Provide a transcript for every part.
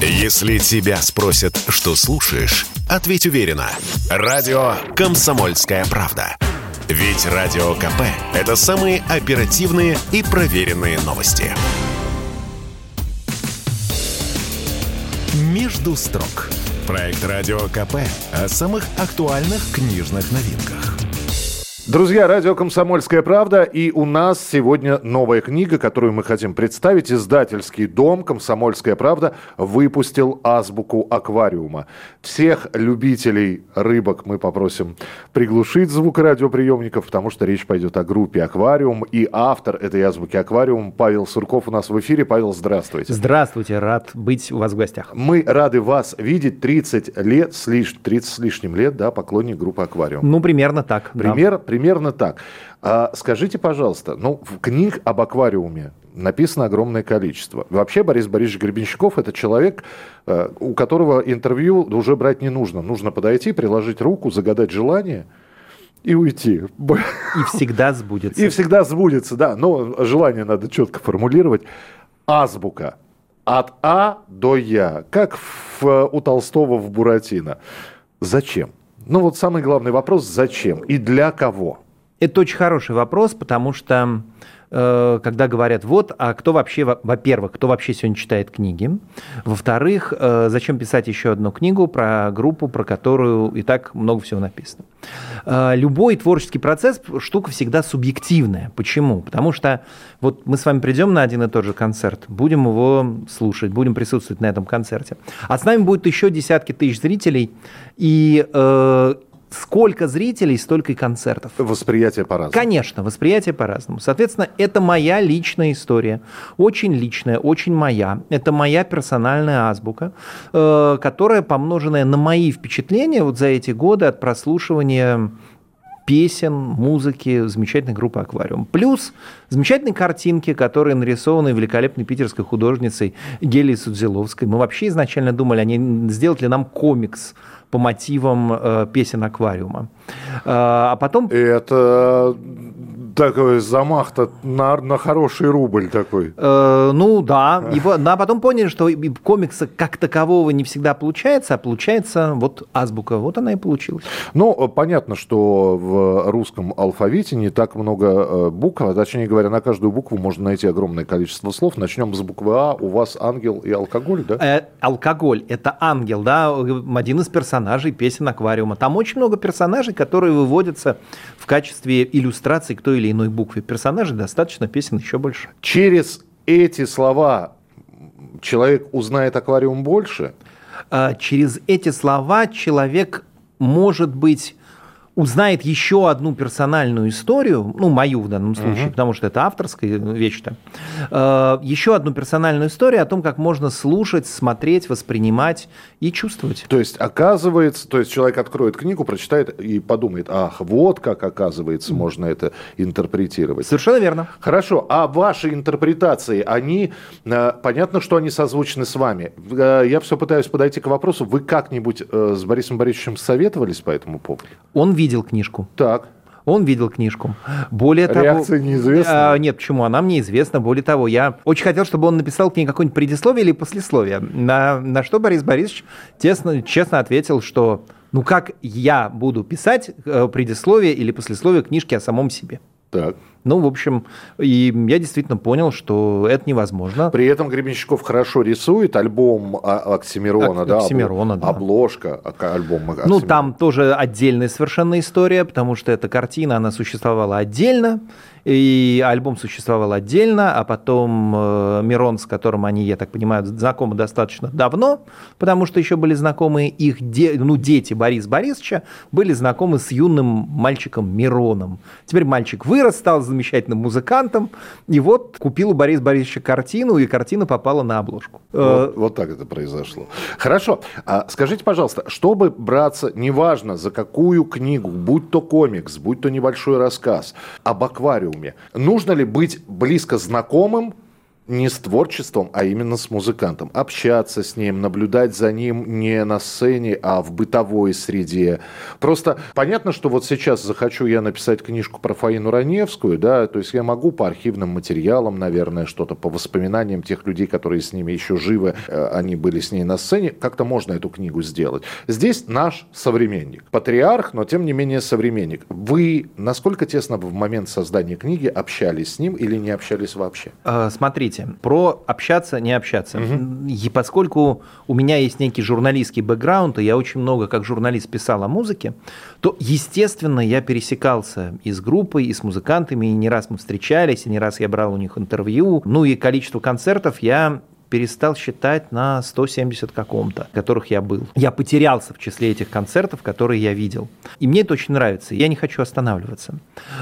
Если тебя спросят, что слушаешь, ответь уверенно. Радио «Комсомольская правда». Ведь Радио КП – это самые оперативные и проверенные новости. «Между строк» – проект Радио КП о самых актуальных книжных новинках. Друзья, радио «Комсомольская правда» и у нас сегодня новая книга, которую мы хотим представить. Издательский дом «Комсомольская правда» выпустил азбуку аквариума. Всех любителей рыбок мы попросим приглушить звук радиоприемников, потому что речь пойдет о группе «Аквариум». И автор этой азбуки «Аквариум» Павел Сурков у нас в эфире. Павел, здравствуйте. Здравствуйте, рад быть у вас в гостях. Мы рады вас видеть 30 лет, с лиш... 30 с лишним лет, да, поклонник группы «Аквариум». Ну, примерно так. Пример, да примерно так. А скажите, пожалуйста, ну, книг об аквариуме написано огромное количество. Вообще Борис Борисович Гребенщиков – это человек, э, у которого интервью уже брать не нужно. Нужно подойти, приложить руку, загадать желание и уйти. И всегда сбудется. И всегда сбудется, да. Но желание надо четко формулировать. Азбука. От А до Я. Как в, у Толстого в Буратино. Зачем? Ну вот самый главный вопрос, зачем и для кого? Это очень хороший вопрос, потому что когда говорят, вот, а кто вообще, во-первых, кто вообще сегодня читает книги, во-вторых, э, зачем писать еще одну книгу про группу, про которую и так много всего написано. Э, любой творческий процесс – штука всегда субъективная. Почему? Потому что вот мы с вами придем на один и тот же концерт, будем его слушать, будем присутствовать на этом концерте, а с нами будет еще десятки тысяч зрителей, и сколько зрителей, столько и концертов. Восприятие по-разному. Конечно, восприятие по-разному. Соответственно, это моя личная история. Очень личная, очень моя. Это моя персональная азбука, э, которая помноженная на мои впечатления вот за эти годы от прослушивания песен, музыки замечательной группы «Аквариум». Плюс замечательные картинки, которые нарисованы великолепной питерской художницей Гелией Судзиловской. Мы вообще изначально думали, они сделать ли нам комикс по мотивам э, песен аквариума. Э, а потом... Это такой замах-то на, на хороший рубль такой. Э, ну да. И, да, а потом поняли, что комикса как такового не всегда получается, а получается вот азбука. Вот она и получилась. Ну, понятно, что в русском алфавите не так много э, букв, а точнее говоря, на каждую букву можно найти огромное количество слов. Начнем с буквы А. У вас ангел и алкоголь, да? Э, алкоголь – это ангел, да, один из персонажей песен аквариума. Там очень много персонажей, которые выводятся в качестве иллюстрации к той или иной букве. Персонажей достаточно, песен еще больше. Через эти слова человек узнает аквариум больше? А, через эти слова человек может быть узнает еще одну персональную историю, ну, мою в данном случае, угу. потому что это авторская вещь-то, э, еще одну персональную историю о том, как можно слушать, смотреть, воспринимать и чувствовать. То есть, оказывается, то есть человек откроет книгу, прочитает и подумает, ах, вот как, оказывается, можно это интерпретировать. Совершенно верно. Хорошо, а ваши интерпретации, они, э, понятно, что они созвучны с вами. Э, я все пытаюсь подойти к вопросу, вы как-нибудь с Борисом Борисовичем советовались по этому поводу? Он видел видел книжку. Так. Он видел книжку. Более Реакция того... неизвестна? А, нет, почему? Она мне известна. Более того, я очень хотел, чтобы он написал к ней какое-нибудь предисловие или послесловие. На, на что Борис Борисович тесно, честно ответил, что ну как я буду писать э, предисловие или послесловие книжки о самом себе? Так. Ну, в общем, и я действительно понял, что это невозможно. При этом Гребенщиков хорошо рисует альбом Оксимирона, Ок- да? Оксимирона, да. Обложка альбома Оксимирона. Ну, там тоже отдельная совершенно история, потому что эта картина, она существовала отдельно, и альбом существовал отдельно, а потом э, Мирон, с которым они, я так понимаю, знакомы достаточно давно, потому что еще были знакомы их де, ну, дети Борис Борисовича, были знакомы с юным мальчиком Мироном. Теперь мальчик вырос, стал замечательным музыкантом, и вот купил у Бориса Борисовича картину, и картина попала на обложку. Вот, э, вот так это произошло. Хорошо. А скажите, пожалуйста, чтобы браться, неважно за какую книгу, будь то комикс, будь то небольшой рассказ об аквариуме, нужно ли быть близко знакомым не с творчеством, а именно с музыкантом. Общаться с ним, наблюдать за ним не на сцене, а в бытовой среде. Просто понятно, что вот сейчас захочу я написать книжку про Фаину Раневскую, да, то есть я могу по архивным материалам, наверное, что-то по воспоминаниям тех людей, которые с ними еще живы, э, они были с ней на сцене, как-то можно эту книгу сделать. Здесь наш современник. Патриарх, но тем не менее современник. Вы насколько тесно в момент создания книги общались с ним или не общались вообще? Э, смотрите, смотрите, про общаться, не общаться. Угу. И поскольку у меня есть некий журналистский бэкграунд, и я очень много как журналист писал о музыке, то, естественно, я пересекался и с группой, и с музыкантами, и не раз мы встречались, и не раз я брал у них интервью. Ну и количество концертов я перестал считать на 170 каком-то, которых я был. Я потерялся в числе этих концертов, которые я видел. И мне это очень нравится. Я не хочу останавливаться.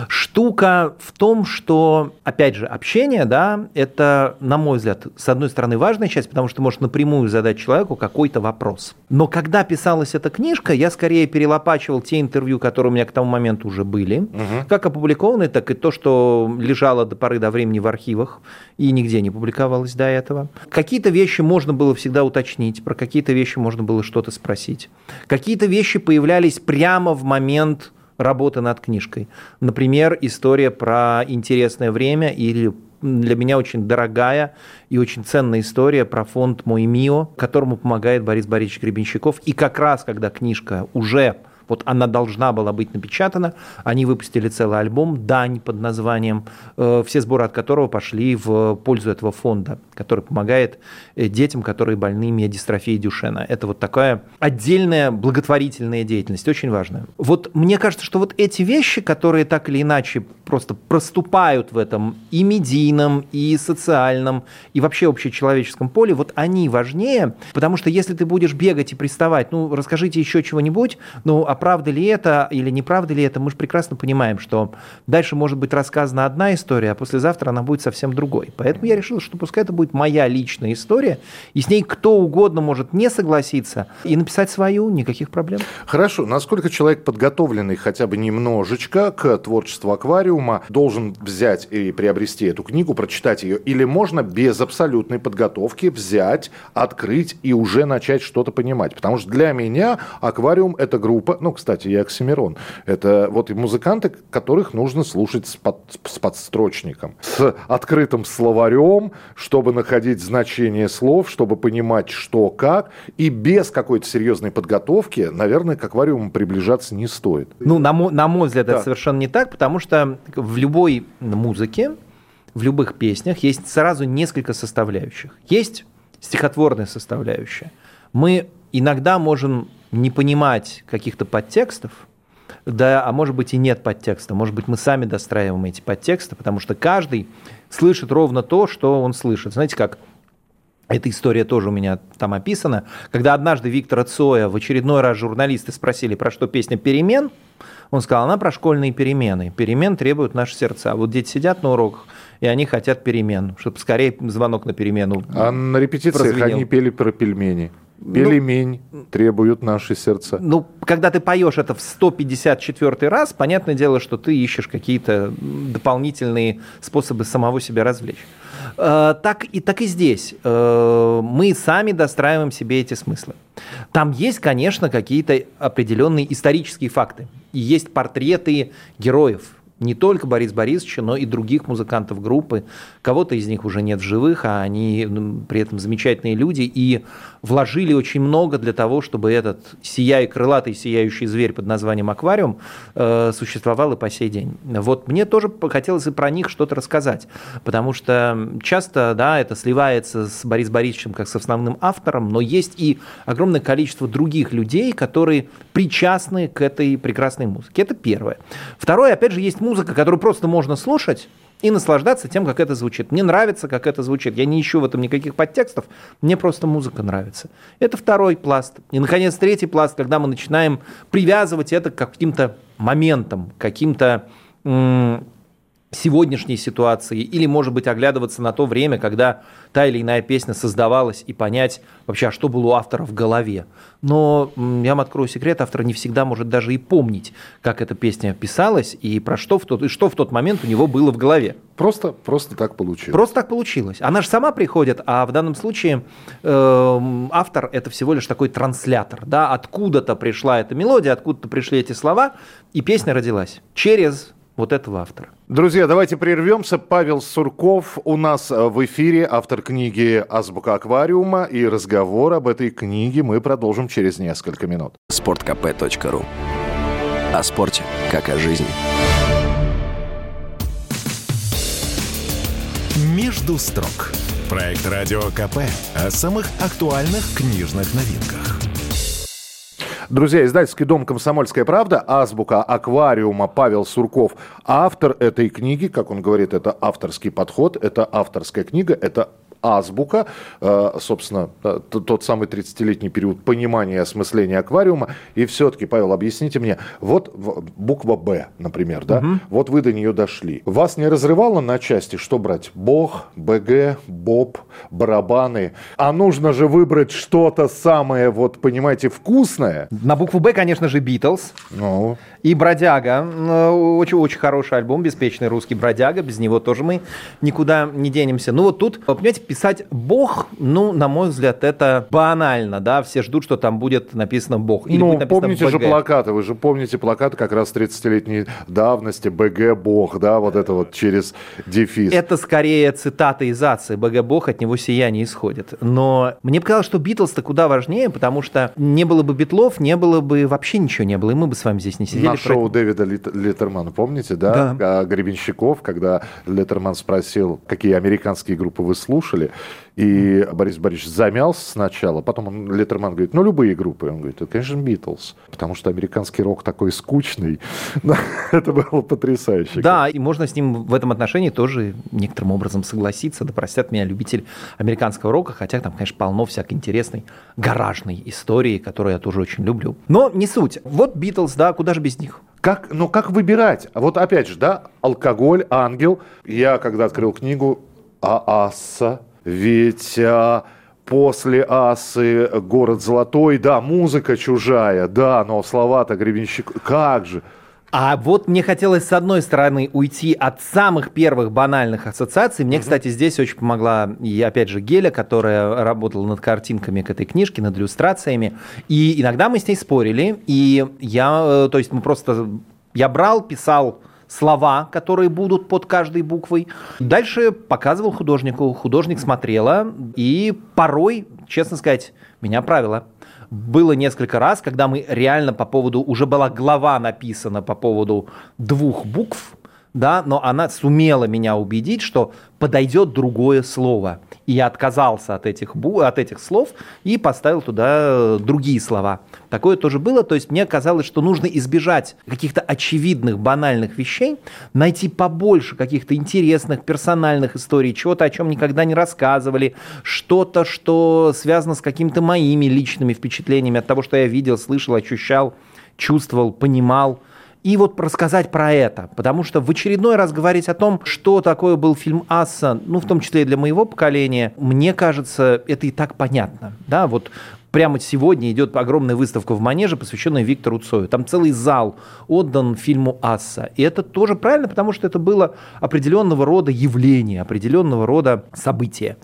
Штука в том, что, опять же, общение, да, это, на мой взгляд, с одной стороны, важная часть, потому что ты можешь напрямую задать человеку какой-то вопрос. Но когда писалась эта книжка, я скорее перелопачивал те интервью, которые у меня к тому моменту уже были, угу. как опубликованные, так и то, что лежало до поры до времени в архивах и нигде не публиковалось до этого. Какие-то вещи можно было всегда уточнить, про какие-то вещи можно было что-то спросить. Какие-то вещи появлялись прямо в момент работы над книжкой. Например, история про интересное время или для меня очень дорогая и очень ценная история про фонд «Мой МИО», которому помогает Борис Борисович Гребенщиков. И как раз, когда книжка уже вот она должна была быть напечатана. Они выпустили целый альбом «Дань» под названием, э, все сборы от которого пошли в пользу этого фонда, который помогает э, детям, которые больны медистрофией Дюшена. Это вот такая отдельная благотворительная деятельность, очень важная. Вот мне кажется, что вот эти вещи, которые так или иначе просто проступают в этом и медийном, и социальном, и вообще общечеловеческом поле, вот они важнее, потому что если ты будешь бегать и приставать, ну, расскажите еще чего-нибудь, ну, а правда ли это или неправда ли это, мы же прекрасно понимаем, что дальше может быть рассказана одна история, а послезавтра она будет совсем другой. Поэтому я решил, что пускай это будет моя личная история, и с ней кто угодно может не согласиться и написать свою, никаких проблем. Хорошо. Насколько человек, подготовленный хотя бы немножечко к творчеству аквариума, должен взять и приобрести эту книгу, прочитать ее, или можно без абсолютной подготовки взять, открыть и уже начать что-то понимать? Потому что для меня аквариум – это группа, ну, кстати, и Оксимирон. Это вот и музыканты, которых нужно слушать с, под, с подстрочником, с открытым словарем, чтобы находить значение слов, чтобы понимать, что как, и без какой-то серьезной подготовки, наверное, к аквариуму приближаться не стоит. Ну, на, мой, на мой взгляд, да. это совершенно не так, потому что в любой музыке, в любых песнях есть сразу несколько составляющих. Есть стихотворная составляющая. Мы иногда можем не понимать каких-то подтекстов, да, а может быть и нет подтекста, может быть мы сами достраиваем эти подтексты, потому что каждый слышит ровно то, что он слышит. Знаете как, эта история тоже у меня там описана. Когда однажды Виктора Цоя в очередной раз журналисты спросили, про что песня «Перемен», он сказал, она про школьные перемены. Перемен требуют наши сердца. Вот дети сидят на уроках, и они хотят перемен, чтобы скорее звонок на перемену А на репетициях прозвенел. они пели про пельмени. Пельмень ну, требуют наши сердца. Ну, когда ты поешь это в 154 раз, понятное дело, что ты ищешь какие-то дополнительные способы самого себя развлечь. Э, так и, так и здесь. Э, мы сами достраиваем себе эти смыслы. Там есть, конечно, какие-то определенные исторические факты. И есть портреты героев, не только Борис Борисовича, но и других музыкантов группы. Кого-то из них уже нет в живых, а они при этом замечательные люди и вложили очень много для того, чтобы этот сияй, крылатый сияющий зверь под названием аквариум э, существовал и по сей день. Вот мне тоже хотелось и про них что-то рассказать, потому что часто да, это сливается с Борисом Борисовичем как с основным автором, но есть и огромное количество других людей, которые причастны к этой прекрасной музыке. Это первое. Второе, опять же, есть музыка, которую просто можно слушать и наслаждаться тем, как это звучит. Мне нравится, как это звучит. Я не ищу в этом никаких подтекстов, мне просто музыка нравится. Это второй пласт. И, наконец, третий пласт, когда мы начинаем привязывать это к каким-то моментам, каким-то сегодняшней ситуации, или, может быть, оглядываться на то время, когда та или иная песня создавалась, и понять вообще, а что было у автора в голове. Но я вам открою секрет, автор не всегда может даже и помнить, как эта песня писалась, и про что в тот, и что в тот момент у него было в голове. Просто, просто так получилось. Просто так получилось. Она же сама приходит, а в данном случае э, автор это всего лишь такой транслятор. Да? Откуда-то пришла эта мелодия, откуда-то пришли эти слова, и песня родилась через вот этого автора. Друзья, давайте прервемся. Павел Сурков у нас э, в эфире, автор книги «Азбука аквариума». И разговор об этой книге мы продолжим через несколько минут. sportkp.ru О спорте, как о жизни. «Между строк» – проект «Радио КП» о самых актуальных книжных новинках. Друзья, издательский дом «Комсомольская правда», азбука аквариума Павел Сурков. Автор этой книги, как он говорит, это авторский подход, это авторская книга, это азбука, э, собственно, э, тот самый 30-летний период понимания и осмысления аквариума. И все-таки, Павел, объясните мне, вот буква «Б», например, да, угу. вот вы до нее дошли. Вас не разрывало на части, что брать? Бог, БГ, Боб, барабаны. А нужно же выбрать что-то самое, вот, понимаете, вкусное. На букву «Б», конечно же, «Битлз». Ну. И «Бродяга». Очень-очень хороший альбом, «Беспечный русский бродяга». Без него тоже мы никуда не денемся. Ну вот тут, понимаете, писать «Бог», ну, на мой взгляд, это банально, да, все ждут, что там будет написано «Бог». Или ну, будет написано помните БГ. же плакаты, вы же помните плакаты как раз 30-летней давности «БГ Бог», да, вот это вот через дефис. Это скорее цитата из Ации, «БГ Бог», от него сияние исходит. Но мне показалось, что Битлз-то куда важнее, потому что не было бы Битлов, не было бы, вообще ничего не было, и мы бы с вами здесь не сидели. На шоу. Дэвида Литтермана, помните, да? да. Гребенщиков, когда Литтерман спросил, какие американские группы вы слушали, деле. И Борис Борисович замялся сначала, потом он, Леттерман говорит, ну, любые группы. Он говорит, это, конечно, Битлз, потому что американский рок такой скучный. это было потрясающе. Да, и можно с ним в этом отношении тоже некоторым образом согласиться. Да простят меня любитель американского рока, хотя там, конечно, полно всякой интересной гаражной истории, которую я тоже очень люблю. Но не суть. Вот Битлз, да, куда же без них? Как, ну как выбирать? Вот опять же, да, алкоголь, ангел. Я когда открыл книгу, а Асса, ведь а, после Асы город Золотой, да, музыка чужая, да, но слова-то гребенщик, как же. А вот мне хотелось, с одной стороны, уйти от самых первых банальных ассоциаций. Мне, mm-hmm. кстати, здесь очень помогла, и опять же, Геля, которая работала над картинками к этой книжке, над иллюстрациями. И иногда мы с ней спорили, и я, э, то есть мы просто, я брал, писал слова, которые будут под каждой буквой. Дальше показывал художнику, художник смотрела, и порой, честно сказать, меня правило. Было несколько раз, когда мы реально по поводу, уже была глава написана по поводу двух букв, да, но она сумела меня убедить, что подойдет другое слово. И я отказался от этих, от этих слов и поставил туда э, другие слова. Такое тоже было. То есть мне казалось, что нужно избежать каких-то очевидных, банальных вещей, найти побольше каких-то интересных, персональных историй, чего-то, о чем никогда не рассказывали, что-то, что связано с какими-то моими личными впечатлениями от того, что я видел, слышал, ощущал, чувствовал, понимал – и вот рассказать про это, потому что в очередной раз говорить о том, что такое был фильм «Асса», ну, в том числе и для моего поколения, мне кажется, это и так понятно. Да, вот прямо сегодня идет огромная выставка в Манеже, посвященная Виктору Цою. Там целый зал отдан фильму «Асса». И это тоже правильно, потому что это было определенного рода явление, определенного рода событие.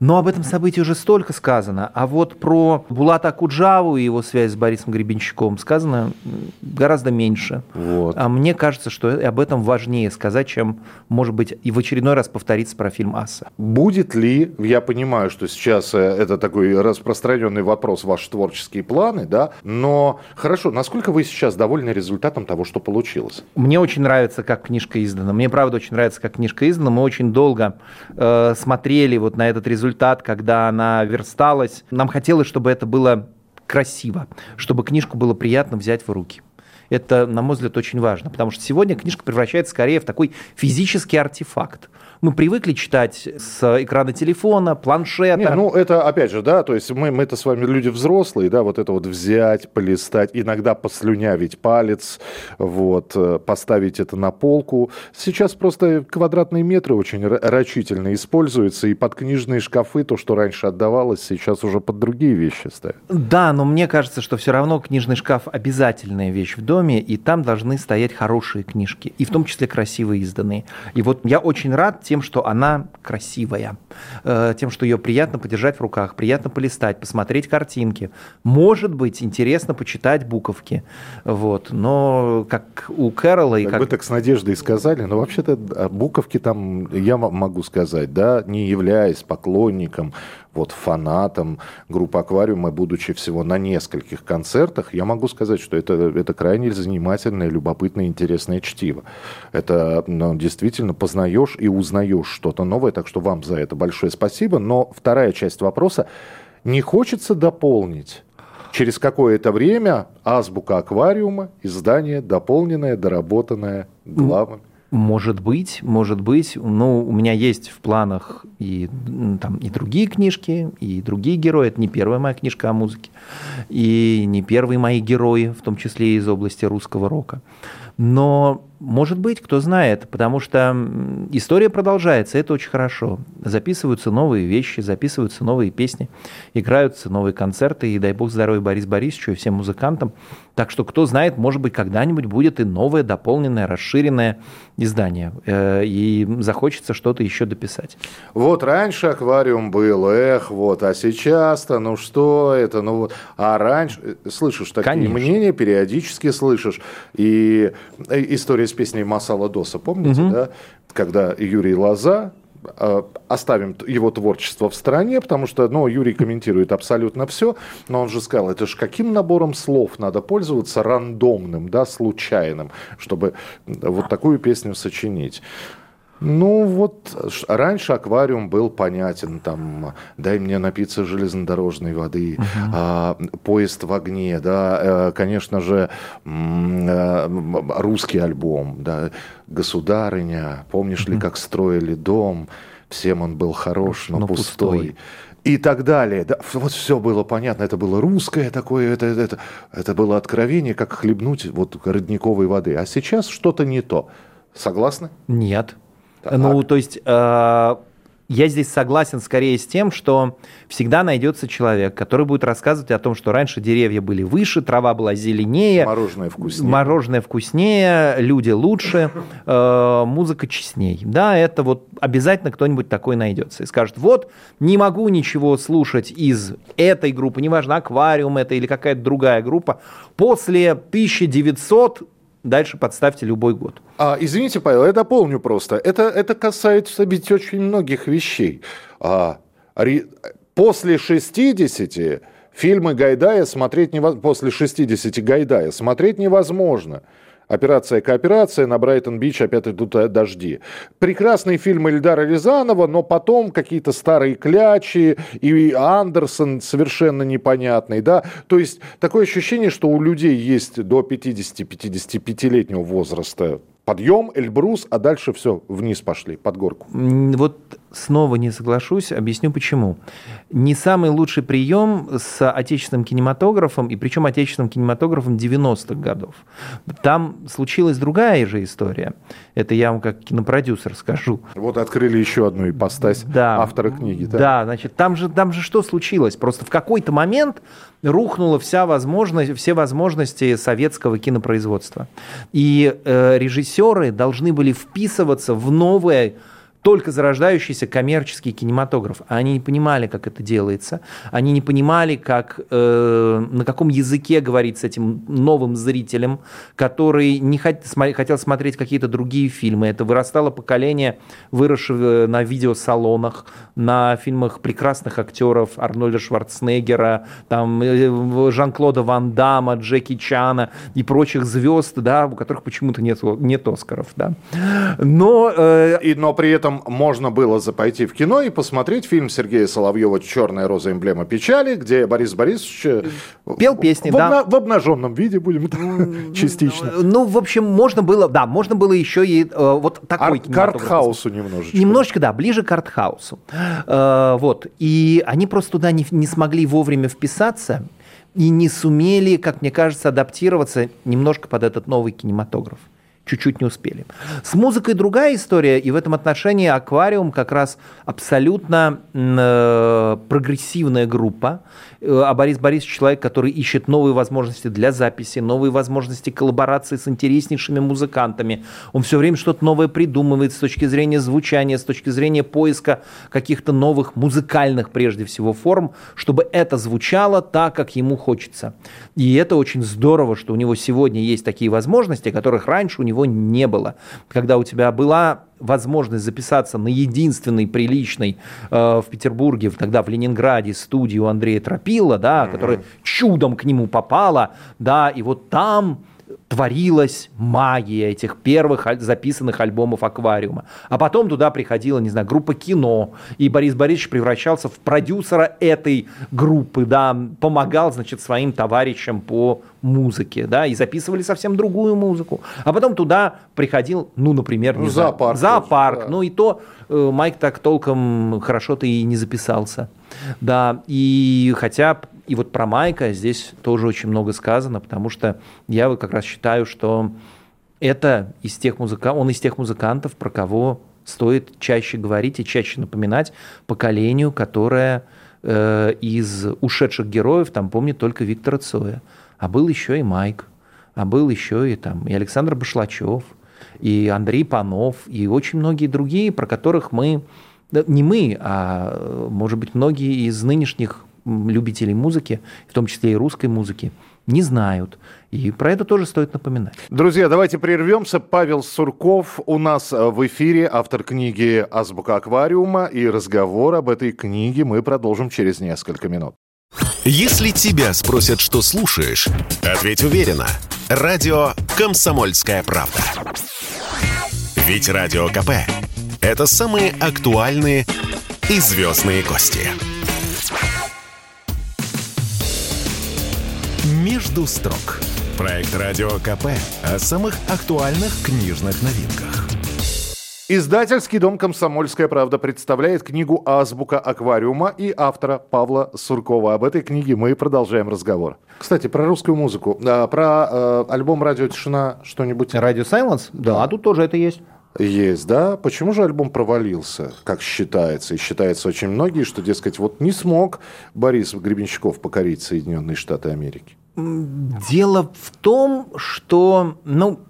Но об этом событии уже столько сказано. А вот про Булата Куджаву и его связь с Борисом Гребенщиком сказано гораздо меньше. Вот. А мне кажется, что об этом важнее сказать, чем, может быть, и в очередной раз повториться про фильм «Асса». Будет ли, я понимаю, что сейчас э, это такой распространенный вопрос, ваши творческие планы, да, но хорошо, насколько вы сейчас довольны результатом того, что получилось? Мне очень нравится, как книжка издана. Мне, правда, очень нравится, как книжка издана. Мы очень долго э, смотрели вот на этот результат результат, когда она версталась. Нам хотелось, чтобы это было красиво, чтобы книжку было приятно взять в руки. Это, на мой взгляд, очень важно, потому что сегодня книжка превращается скорее в такой физический артефакт. Мы привыкли читать с экрана телефона, планшета. Не, ну, это, опять же, да, то есть мы, мы это с вами люди взрослые, да, вот это вот взять, полистать, иногда послюнявить палец, вот, э, поставить это на полку. Сейчас просто квадратные метры очень рачительно используются, и под книжные шкафы, то, что раньше отдавалось, сейчас уже под другие вещи ставят. Да, но мне кажется, что все равно книжный шкаф обязательная вещь в доме, и там должны стоять хорошие книжки, и в том числе красиво изданные. И вот я очень рад тем, что она красивая, э, тем, что ее приятно подержать в руках, приятно полистать, посмотреть картинки. Может быть, интересно почитать буковки. Вот. Но как у Кэрола... И как, как... Вы так с надеждой сказали, но вообще-то буковки там, я могу сказать, да, не являясь поклонником вот фанатом группы «Аквариум», и будучи всего на нескольких концертах, я могу сказать, что это, это крайне занимательное, любопытное, интересное чтиво. Это ну, действительно познаешь и узнаешь что-то новое, так что вам за это большое спасибо. Но вторая часть вопроса. Не хочется дополнить через какое-то время азбука аквариума, издание дополненное, доработанное главами. Может быть, может быть. Ну, у меня есть в планах и, там, и другие книжки, и другие герои. Это не первая моя книжка о музыке, и не первые мои герои, в том числе из области русского рока. Но может быть, кто знает, потому что история продолжается, это очень хорошо. Записываются новые вещи, записываются новые песни, играются новые концерты, и дай бог здоровья Борис Борисовичу и всем музыкантам. Так что, кто знает, может быть, когда-нибудь будет и новое, дополненное, расширенное издание, э, и захочется что-то еще дописать. Вот раньше аквариум был, эх, вот, а сейчас-то, ну что это, ну вот, а раньше, э, слышишь такие Конечно. мнения, периодически слышишь, и история из песни Масала Доса, помните, угу. да? Когда Юрий Лоза э, оставим его творчество в стороне, потому что, ну, Юрий комментирует абсолютно все, но он же сказал, это же каким набором слов надо пользоваться рандомным, да, случайным, чтобы вот такую песню сочинить. Ну вот раньше аквариум был понятен, там дай мне напиться железнодорожной воды, uh-huh. а, поезд в огне, да, э, конечно же э, русский альбом, да, государыня, помнишь uh-huh. ли, как строили дом, всем он был хорош, но, но пустой. пустой и так далее. Да, вот все было понятно, это было русское такое, это, это, это было откровение, как хлебнуть вот родниковой воды. А сейчас что-то не то. Согласны? Нет. Так. Ну, то есть э, я здесь согласен скорее с тем, что всегда найдется человек, который будет рассказывать о том, что раньше деревья были выше, трава была зеленее, мороженое вкуснее, мороженое вкуснее люди лучше, э, музыка честней. Да, это вот обязательно кто-нибудь такой найдется и скажет, вот не могу ничего слушать из этой группы, неважно, аквариум это или какая-то другая группа, после 1900 Дальше подставьте любой год. А, извините, Павел, я дополню просто. Это, это касается ведь очень многих вещей. А, ре, после 60 фильмы Гайдая смотреть невозможно. После 60 Гайдая смотреть невозможно. Операция «Кооперация», на Брайтон-Бич опять идут э, дожди. Прекрасный фильм Эльдара Рязанова, но потом какие-то старые клячи, и Андерсон совершенно непонятный, да. То есть такое ощущение, что у людей есть до 50-55-летнего возраста подъем, Эльбрус, а дальше все, вниз пошли, под горку. Вот снова не соглашусь, объясню почему. Не самый лучший прием с отечественным кинематографом, и причем отечественным кинематографом 90-х годов. Там случилась другая же история. Это я вам как кинопродюсер скажу. Вот открыли еще одну ипостась да, автора книги. Да, да значит, там же, там же что случилось? Просто в какой-то момент рухнула вся возможность, все возможности советского кинопроизводства. И э, режиссеры должны были вписываться в новое только зарождающийся коммерческий кинематограф. А они не понимали, как это делается. Они не понимали, как, э, на каком языке говорить с этим новым зрителем, который не хот, хотел смотреть какие-то другие фильмы. Это вырастало поколение, выросшее на видеосалонах, на фильмах прекрасных актеров Арнольда Шварценеггера, там, э, Жан-Клода Ван Дамма, Джеки Чана и прочих звезд, да, у которых почему-то нет, нет Оскаров. Да. Но, э... и, но при этом там можно было пойти в кино и посмотреть фильм Сергея Соловьева «Черная роза. Эмблема печали», где Борис Борисович... э, Пел песни, в, да. в обнаженном виде, будем частично. Ну, в общем, можно было, да, можно было еще и э, вот такой Ар- кинематограф Картхаусу немножечко. Немножечко, да, ближе к артхаусу. Э, вот. И они просто туда не смогли вовремя вписаться и не сумели, как мне кажется, адаптироваться немножко под этот новый кинематограф. Чуть-чуть не успели. С музыкой другая история, и в этом отношении «Аквариум» как раз абсолютно э, прогрессивная группа. Э, А Борис Борисович человек, который ищет новые возможности для записи, новые возможности коллаборации с интереснейшими музыкантами. Он все время что-то новое придумывает с точки зрения звучания, с точки зрения поиска каких-то новых музыкальных, прежде всего, форм, чтобы это звучало так, как ему хочется. И это очень здорово, что у него сегодня есть такие возможности, которых раньше у него не было. Когда у тебя была возможность записаться на единственной приличной э, в Петербурге, тогда в Ленинграде студию Андрея Тропила, да, которая чудом к нему попала, да, и вот там творилась магия этих первых записанных альбомов «Аквариума». А потом туда приходила, не знаю, группа «Кино», и Борис Борисович превращался в продюсера этой группы, да, помогал, значит, своим товарищам по музыке, да, и записывали совсем другую музыку. А потом туда приходил, ну, например, не Ну, знаю, зоопарк да. ну и то э, Майк так толком хорошо-то и не записался. Да, и хотя, и вот про Майка здесь тоже очень много сказано, потому что я вот как раз считаю, что это из тех музыка... он из тех музыкантов, про кого стоит чаще говорить и чаще напоминать поколению, которое э, из ушедших героев там помнит только Виктора Цоя. А был еще и Майк, а был еще и там и Александр Башлачев, и Андрей Панов, и очень многие другие, про которых мы, не мы, а, может быть, многие из нынешних любителей музыки, в том числе и русской музыки, не знают. И про это тоже стоит напоминать. Друзья, давайте прервемся. Павел Сурков у нас э, в эфире, автор книги «Азбука аквариума». И разговор об этой книге мы продолжим через несколько минут. Если тебя спросят, что слушаешь, ответь уверенно. Радио «Комсомольская правда». Ведь Радио КП – это самые актуальные и звездные гости. «Между строк» – проект Радио КП о самых актуальных книжных новинках. Издательский дом «Комсомольская правда» представляет книгу «Азбука аквариума» и автора Павла Суркова. Об этой книге мы продолжаем разговор. Кстати, про русскую музыку. А, Про э, альбом «Радио Тишина» что-нибудь Радио Silence? Да, тут тоже это есть. Есть, да? Почему же альбом провалился, как считается? И считается очень многие, что, дескать, вот не смог Борис Гребенщиков покорить Соединенные Штаты Америки. Дело в том, что, ну,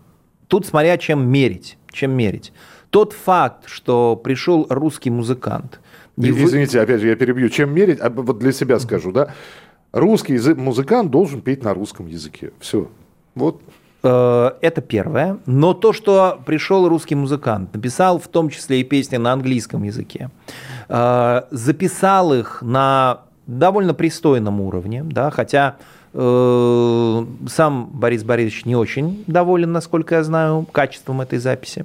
тут смотря чем мерить, чем мерить. Тот факт, что пришел русский музыкант, и И- вы- Извините, опять же, я перебью. Чем мерить? А, Вот для себя скажу, да? Русский музыкант должен петь на русском языке. Все. Вот. Э, Это первое. Но то, что пришел русский музыкант, написал в том числе и песни на английском языке, э, записал их на довольно пристойном уровне, да, хотя э, сам Борис Борисович не очень доволен, насколько я знаю, качеством этой записи.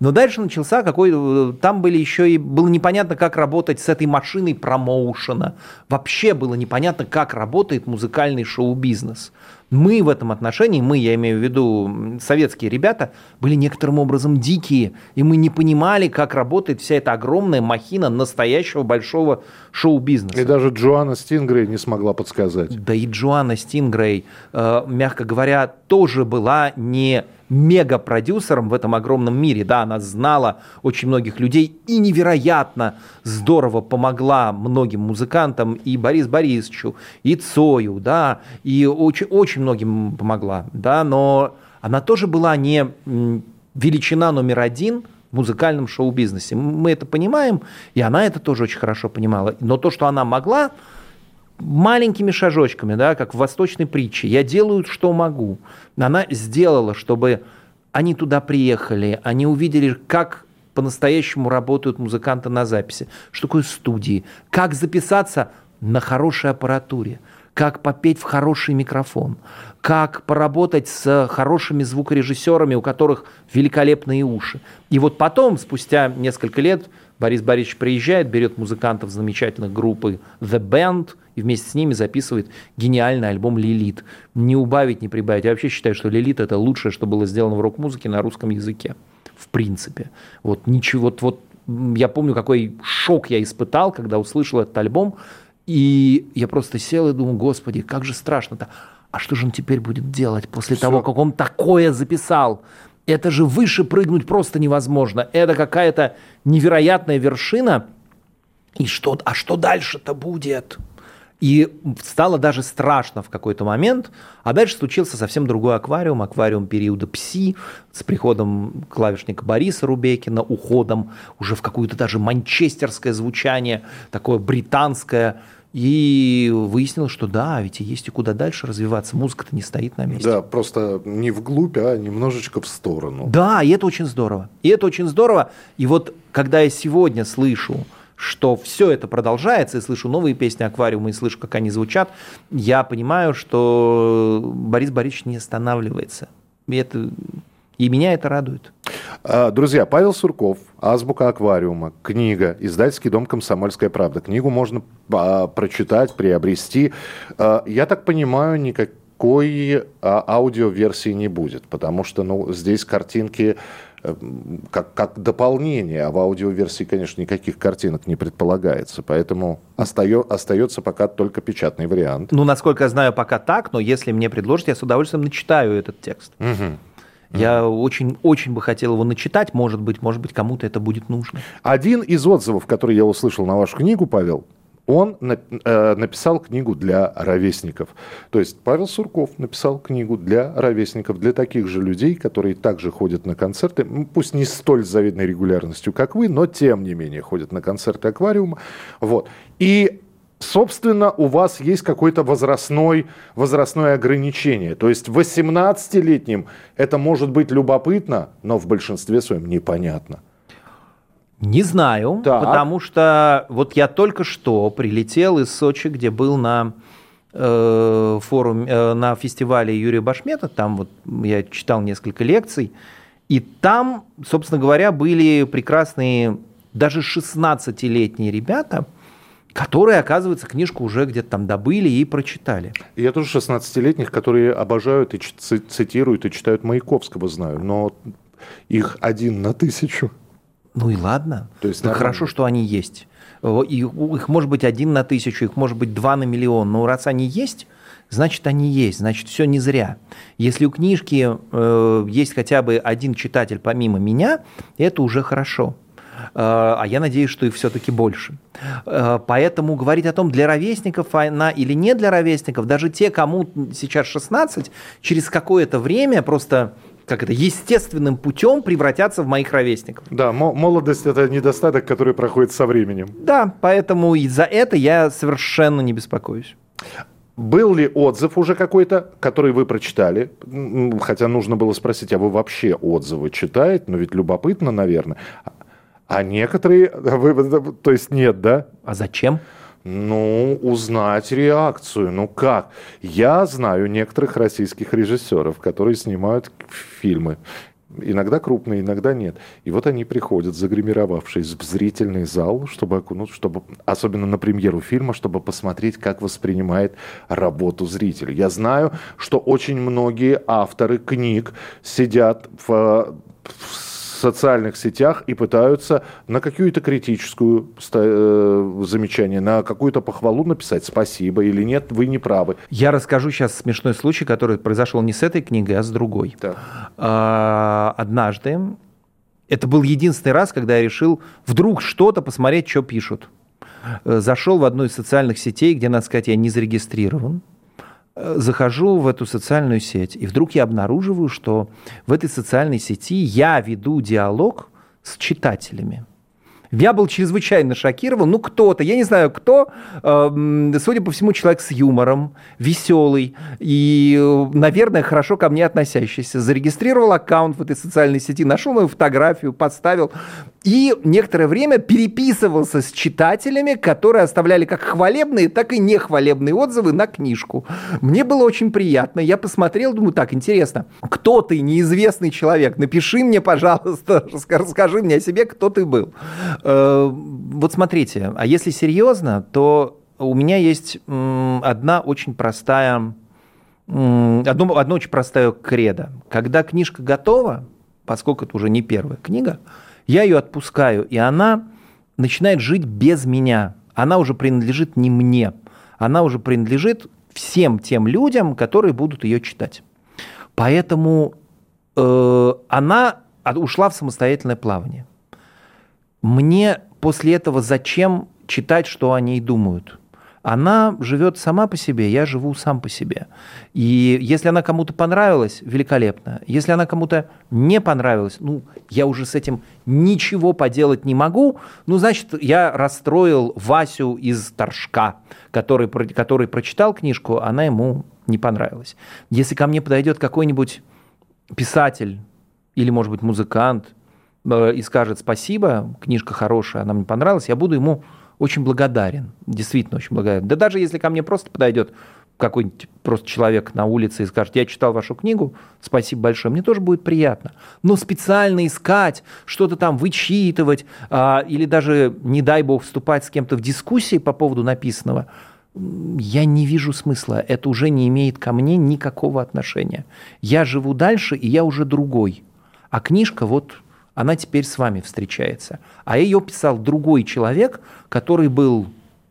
Но дальше начался какой там были еще и было непонятно, как работать с этой машиной промоушена. Вообще было непонятно, как работает музыкальный шоу-бизнес. Мы в этом отношении, мы, я имею в виду советские ребята, были некоторым образом дикие, и мы не понимали, как работает вся эта огромная махина настоящего большого шоу-бизнеса. И даже Джоанна Стингрей не смогла подсказать. Да и Джоанна Стингрей, э, мягко говоря, тоже была не мега-продюсером в этом огромном мире. Да, она знала очень многих людей и невероятно здорово помогла многим музыкантам, и Борис Борисовичу, и Цою, да, и очень, очень многим помогла, да, но она тоже была не величина номер один в музыкальном шоу-бизнесе. Мы это понимаем, и она это тоже очень хорошо понимала. Но то, что она могла, маленькими шажочками, да, как в восточной притче. Я делаю, что могу. Она сделала, чтобы они туда приехали, они увидели, как по-настоящему работают музыканты на записи, что такое студии, как записаться на хорошей аппаратуре, как попеть в хороший микрофон, как поработать с хорошими звукорежиссерами, у которых великолепные уши. И вот потом, спустя несколько лет, Борис Борисович приезжает, берет музыкантов замечательных группы The Band и вместе с ними записывает гениальный альбом «Лилит». Не убавить, не прибавить. Я вообще считаю, что «Лилит» — это лучшее, что было сделано в рок-музыке на русском языке. В принципе. Вот ничего, вот, вот я помню, какой шок я испытал, когда услышал этот альбом. И я просто сел и думал, господи, как же страшно-то. А что же он теперь будет делать после Все. того, как он такое записал? Это же выше прыгнуть просто невозможно. Это какая-то невероятная вершина. И что, а что дальше-то будет? И стало даже страшно в какой-то момент. А дальше случился совсем другой аквариум, аквариум периода ПСИ, с приходом клавишника Бориса Рубекина, уходом уже в какое-то даже манчестерское звучание, такое британское. И выяснилось, что да, ведь есть и куда дальше развиваться. Музыка-то не стоит на месте. Да, просто не вглубь, а немножечко в сторону. Да, и это очень здорово. И это очень здорово. И вот когда я сегодня слышу, что все это продолжается, и слышу новые песни «Аквариума», и слышу, как они звучат, я понимаю, что Борис Борисович не останавливается. И, это, и меня это радует. А, друзья, Павел Сурков, «Азбука аквариума», книга, издательский дом «Комсомольская правда». Книгу можно а, прочитать, приобрести. А, я так понимаю, никакой аудиоверсии не будет, потому что ну, здесь картинки э, как, как дополнение, а в аудиоверсии, конечно, никаких картинок не предполагается, поэтому остается, остается пока только печатный вариант. Ну, насколько я знаю, пока так, но если мне предложат, я с удовольствием начитаю этот текст. Угу. Я очень-очень бы хотел его начитать, может быть, может быть, кому-то это будет нужно. Один из отзывов, который я услышал на вашу книгу, Павел, он э, написал книгу для ровесников. То есть Павел Сурков написал книгу для ровесников, для таких же людей, которые также ходят на концерты, пусть не столь завидной регулярностью, как вы, но тем не менее ходят на концерты аквариума. Вот. И собственно, у вас есть какое-то возрастной, возрастное ограничение. То есть 18-летним это может быть любопытно, но в большинстве своем непонятно. Не знаю, так. потому что вот я только что прилетел из Сочи, где был на э, форуме, э, на фестивале Юрия Башмета, там вот я читал несколько лекций, и там, собственно говоря, были прекрасные даже 16-летние ребята – которые, оказывается, книжку уже где-то там добыли и прочитали. Я тоже 16-летних, которые обожают и цитируют, и читают Маяковского, знаю, но их один на тысячу. Ну и ладно. То есть, так хорошо, что они есть. Их, их может быть один на тысячу, их может быть два на миллион. Но раз они есть, значит, они есть, значит, все не зря. Если у книжки э, есть хотя бы один читатель помимо меня, это уже хорошо. Э, а я надеюсь, что их все-таки больше. Э, поэтому говорить о том, для ровесников она или не для ровесников, даже те, кому сейчас 16, через какое-то время просто как это, естественным путем превратятся в моих ровесников. Да, молодость это недостаток, который проходит со временем. Да, поэтому и за это я совершенно не беспокоюсь. Был ли отзыв уже какой-то, который вы прочитали? Хотя нужно было спросить, а вы вообще отзывы читаете? Но ведь любопытно, наверное. А некоторые, то есть нет, да? А зачем? Ну, узнать реакцию. Ну как? Я знаю некоторых российских режиссеров, которые снимают фильмы. Иногда крупные, иногда нет. И вот они приходят, загримировавшись в зрительный зал, чтобы окунуть, чтобы, особенно на премьеру фильма, чтобы посмотреть, как воспринимает работу зритель. Я знаю, что очень многие авторы книг сидят в, в социальных сетях и пытаются на какую-то критическую э, замечание, на какую-то похвалу написать спасибо или нет, вы не правы. Я расскажу сейчас смешной случай, который произошел не с этой книгой, а с другой. Так. А, однажды, это был единственный раз, когда я решил вдруг что-то посмотреть, что пишут. Э, зашел в одну из социальных сетей, где, надо сказать, я не зарегистрирован захожу в эту социальную сеть, и вдруг я обнаруживаю, что в этой социальной сети я веду диалог с читателями. Я был чрезвычайно шокирован. Ну, кто-то, я не знаю кто, э, судя по всему, человек с юмором, веселый и, наверное, хорошо ко мне относящийся. Зарегистрировал аккаунт в этой социальной сети, нашел мою фотографию, подставил. И некоторое время переписывался с читателями, которые оставляли как хвалебные, так и нехвалебные отзывы на книжку. Мне было очень приятно. Я посмотрел, думаю, так, интересно, кто ты, неизвестный человек? Напиши мне, пожалуйста, расскажи мне о себе, кто ты был. Э, вот смотрите, а если серьезно, то у меня есть одна очень простая, одно, одно очень простое кредо. Когда книжка готова, поскольку это уже не первая книга, я ее отпускаю, и она начинает жить без меня. Она уже принадлежит не мне. Она уже принадлежит всем тем людям, которые будут ее читать. Поэтому э, она ушла в самостоятельное плавание. Мне после этого зачем читать, что о ней думают? Она живет сама по себе, я живу сам по себе. И если она кому-то понравилась, великолепно. Если она кому-то не понравилась, ну, я уже с этим ничего поделать не могу. Ну, значит, я расстроил Васю из Торжка, который, который прочитал книжку, она ему не понравилась. Если ко мне подойдет какой-нибудь писатель или, может быть, музыкант и скажет спасибо, книжка хорошая, она мне понравилась, я буду ему очень благодарен, действительно очень благодарен. Да даже если ко мне просто подойдет какой-нибудь просто человек на улице и скажет, я читал вашу книгу, спасибо большое, мне тоже будет приятно. Но специально искать, что-то там вычитывать, а, или даже, не дай бог, вступать с кем-то в дискуссии по поводу написанного, я не вижу смысла. Это уже не имеет ко мне никакого отношения. Я живу дальше, и я уже другой. А книжка вот она теперь с вами встречается. А ее писал другой человек, который был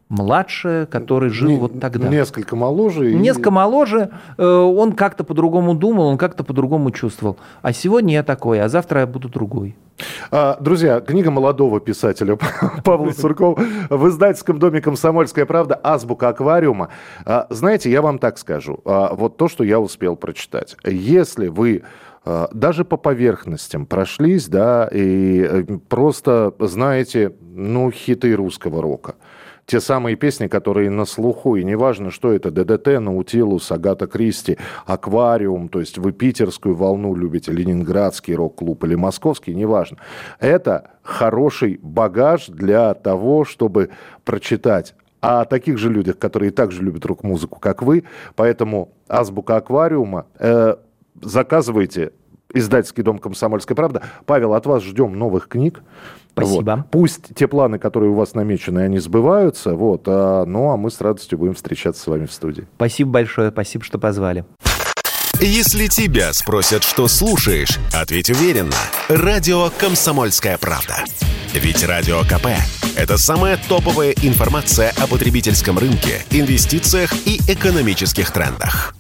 младше, который жил не, вот тогда. Несколько моложе. Несколько и... моложе. Э, он как-то по-другому думал, он как-то по-другому чувствовал. А сегодня я такой, а завтра я буду другой. А, друзья, книга молодого писателя Павла Суркова в издательском доме «Комсомольская правда» «Азбука аквариума». А, знаете, я вам так скажу. А, вот то, что я успел прочитать. Если вы даже по поверхностям прошлись, да, и э, просто знаете, ну, хиты русского рока. Те самые песни, которые на слуху, и неважно, что это, ДДТ, Наутилус, Агата Кристи, Аквариум, то есть вы питерскую волну любите, ленинградский рок-клуб или московский, неважно. Это хороший багаж для того, чтобы прочитать о таких же людях, которые также любят рок-музыку, как вы. Поэтому азбука аквариума э, заказывайте издательский дом «Комсомольская правда». Павел, от вас ждем новых книг. Спасибо. Вот. Пусть те планы, которые у вас намечены, они сбываются. Вот. А, ну, а мы с радостью будем встречаться с вами в студии. Спасибо большое. Спасибо, что позвали. Если тебя спросят, что слушаешь, ответь уверенно. Радио «Комсомольская правда». Ведь Радио КП – это самая топовая информация о потребительском рынке, инвестициях и экономических трендах.